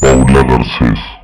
Paula Garcés.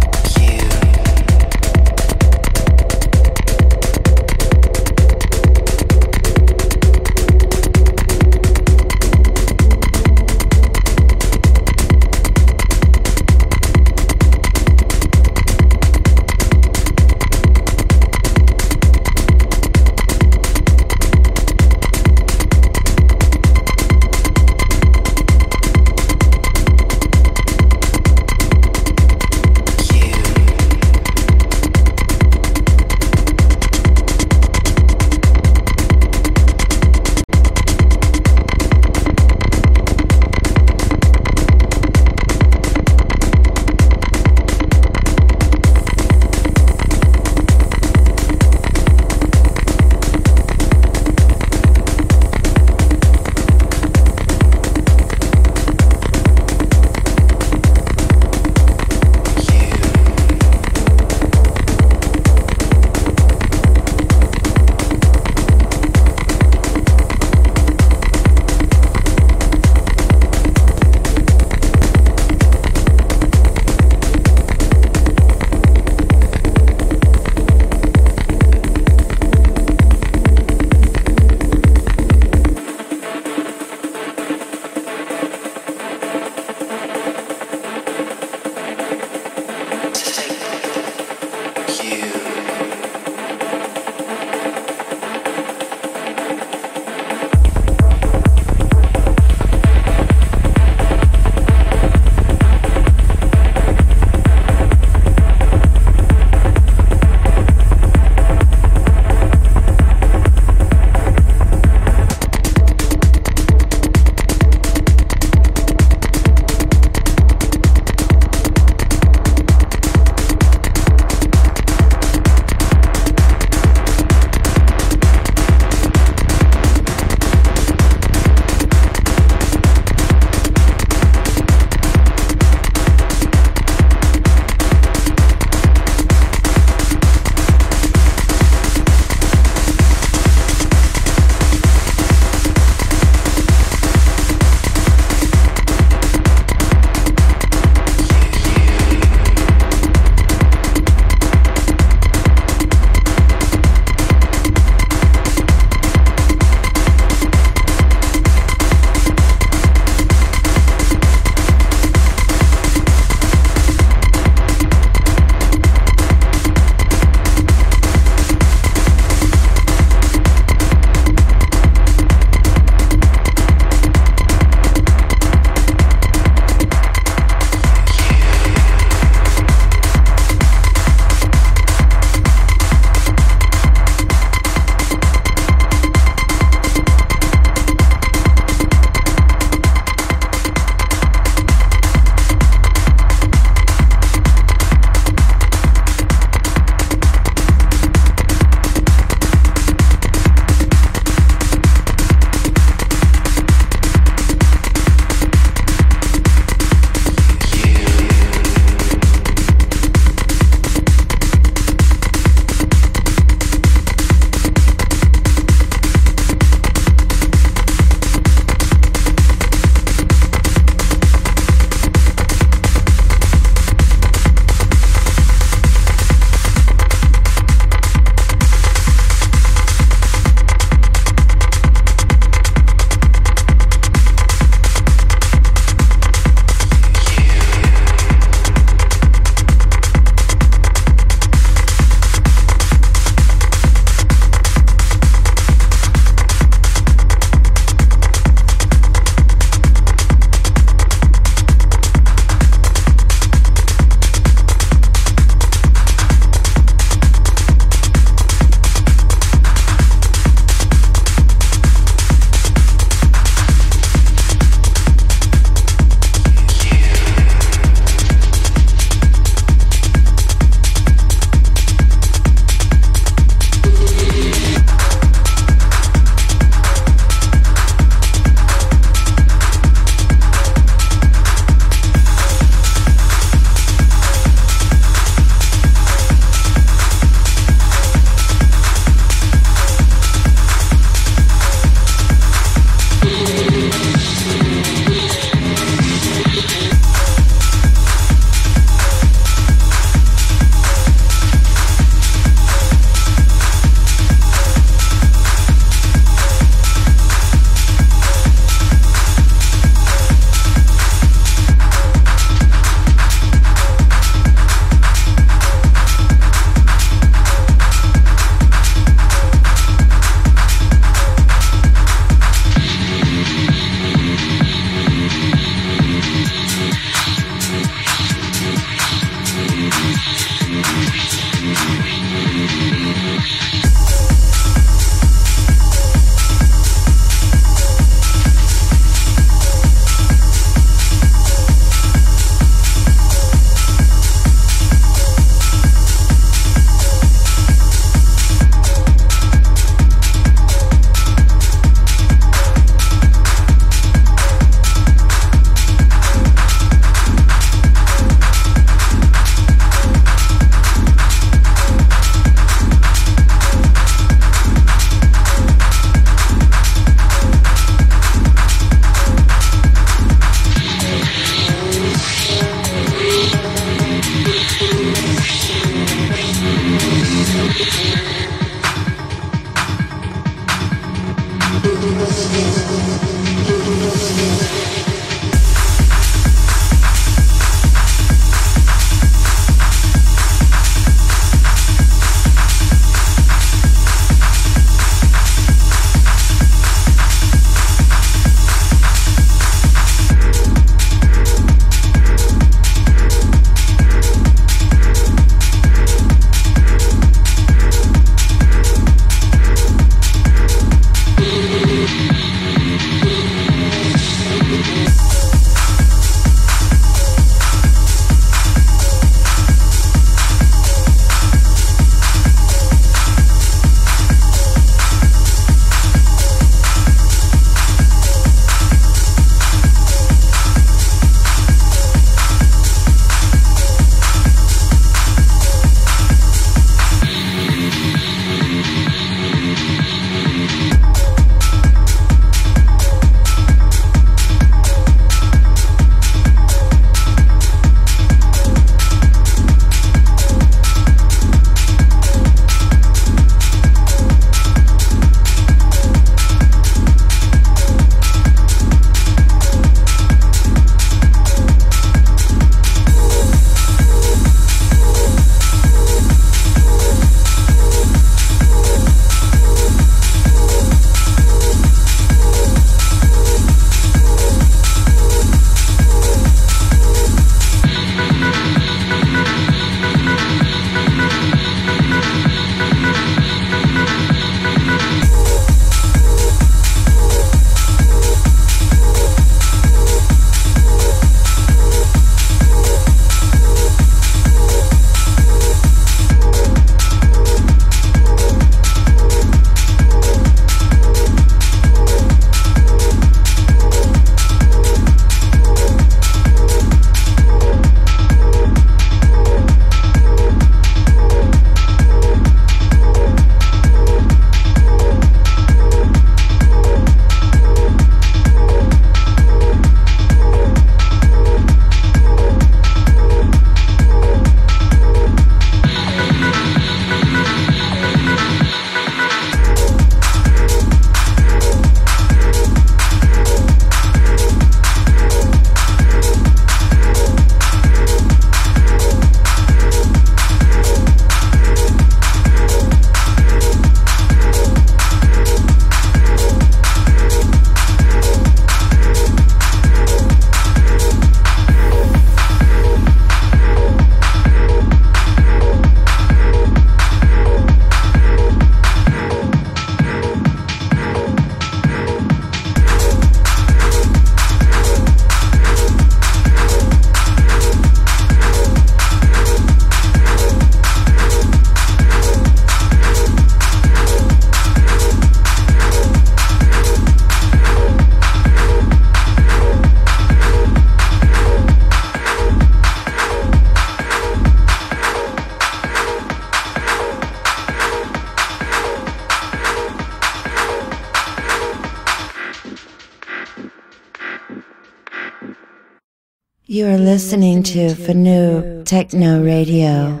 Listening to Fanu Techno Radio.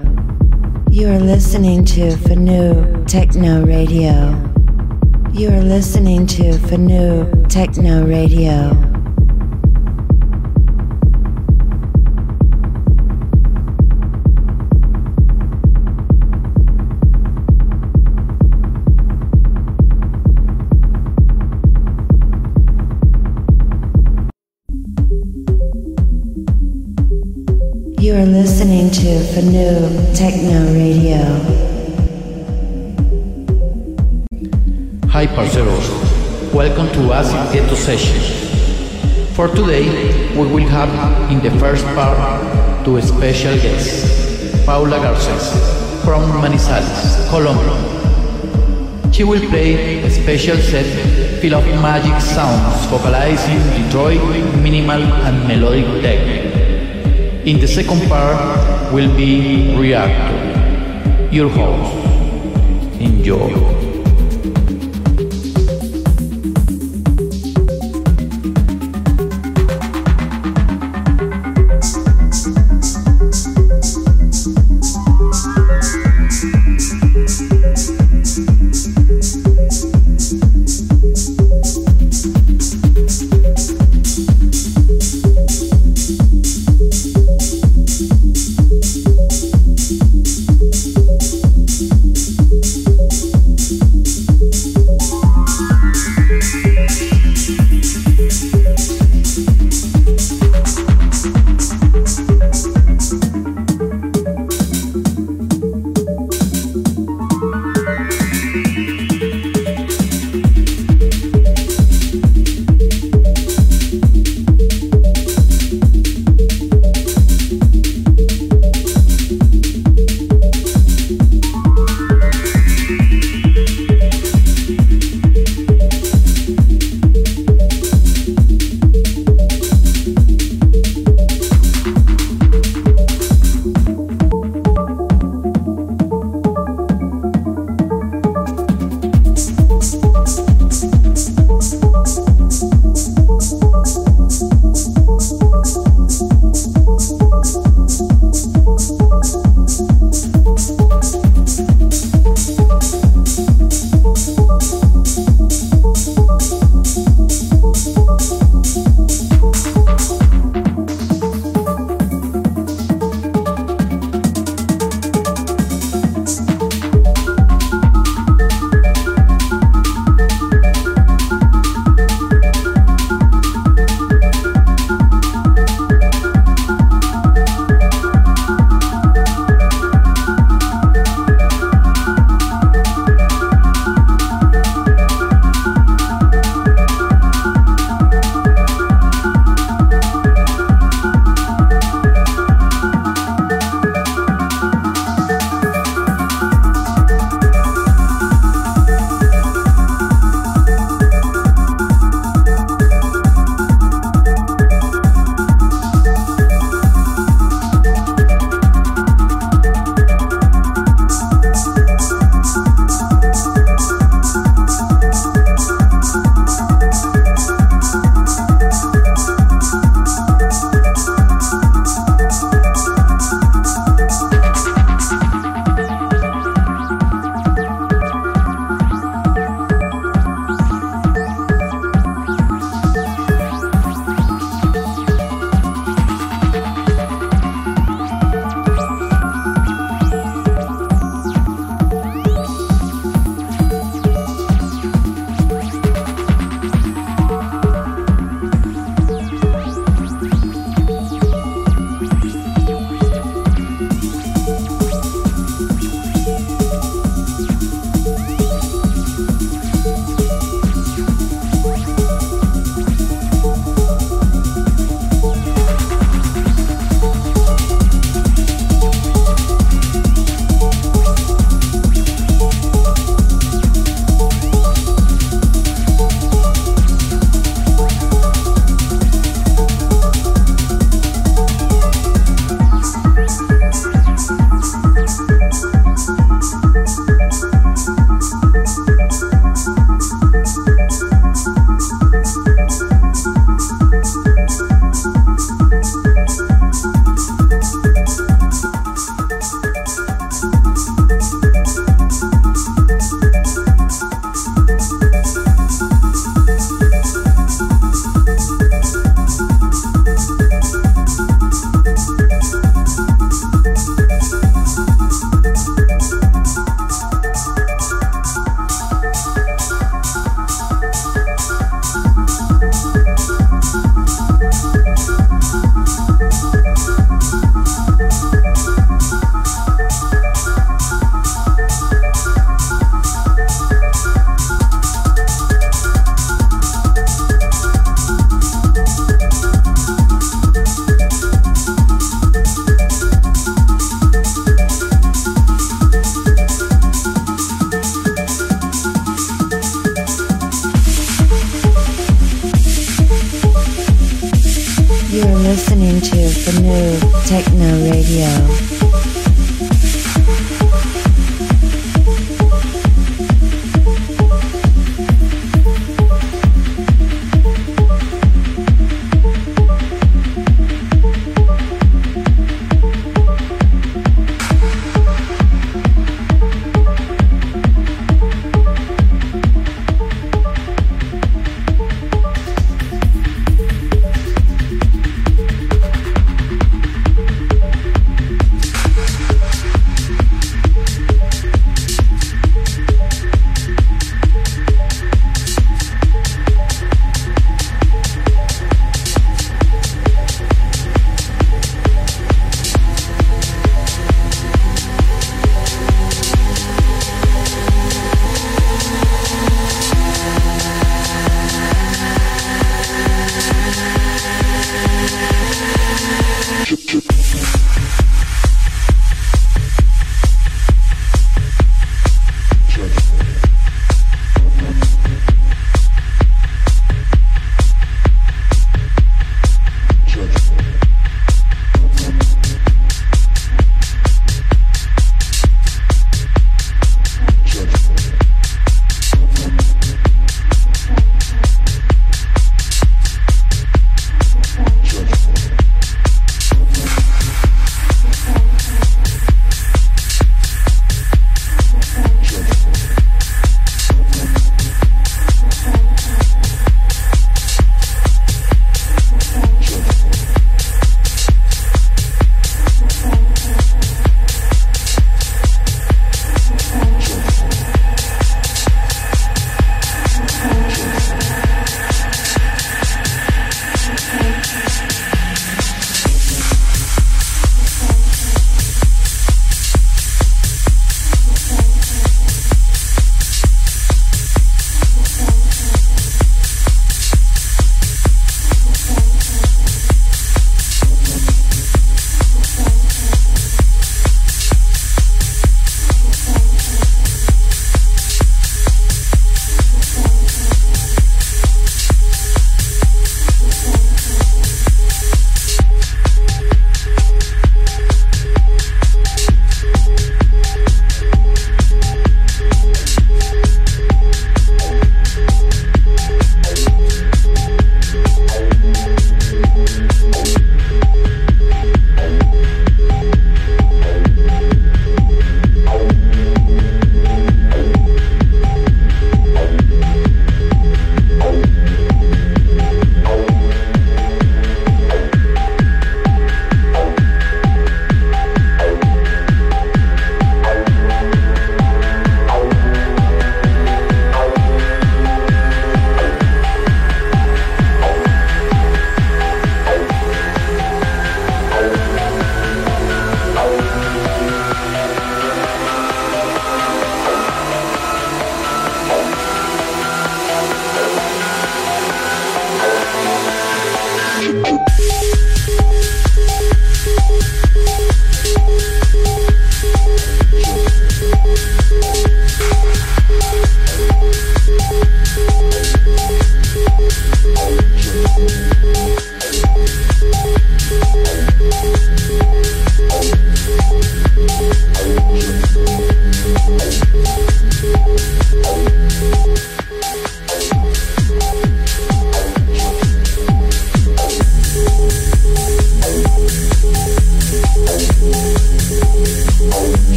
You are listening to Fanu Techno Radio. You are listening to Fanu Techno Radio. Listening to Fanu Techno Radio. Hi parceros, welcome to Acid Ghetto Session. For today, we will have in the first part two special guests, Paula Garces from Manizales, Colombia. She will play a special set full of magic sounds, vocalizing Detroit minimal and melodic techno. In the second part will be Reactor, your host. Enjoy.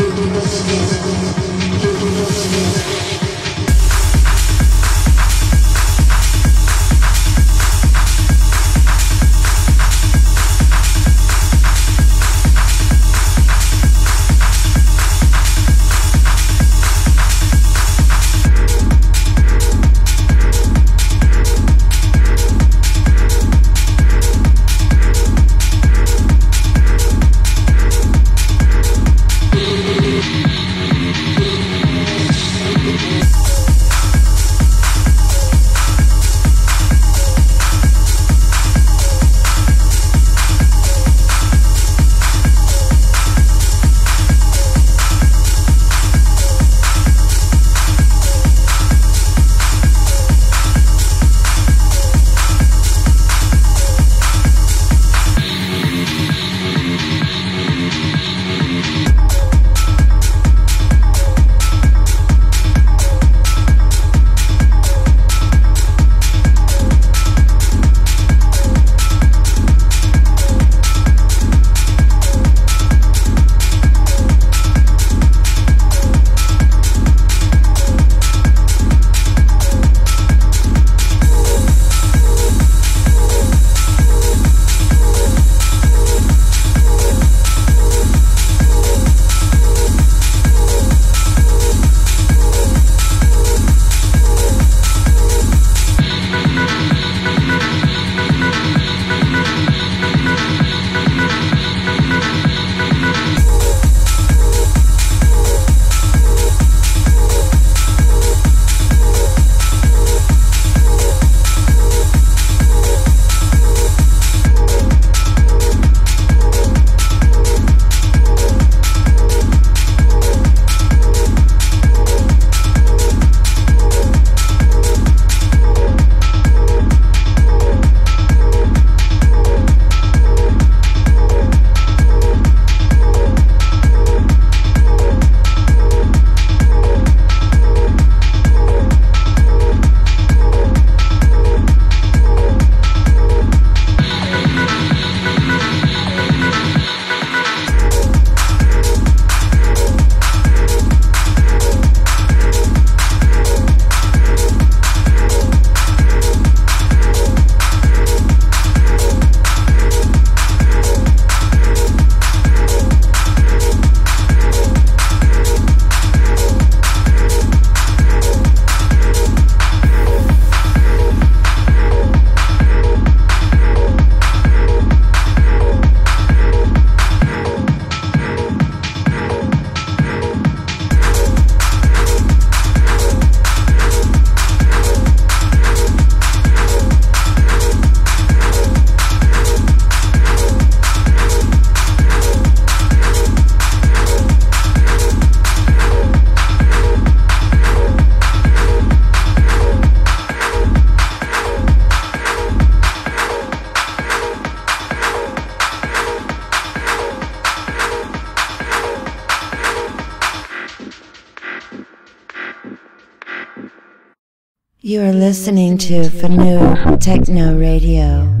You listening to Fanu Techno Radio.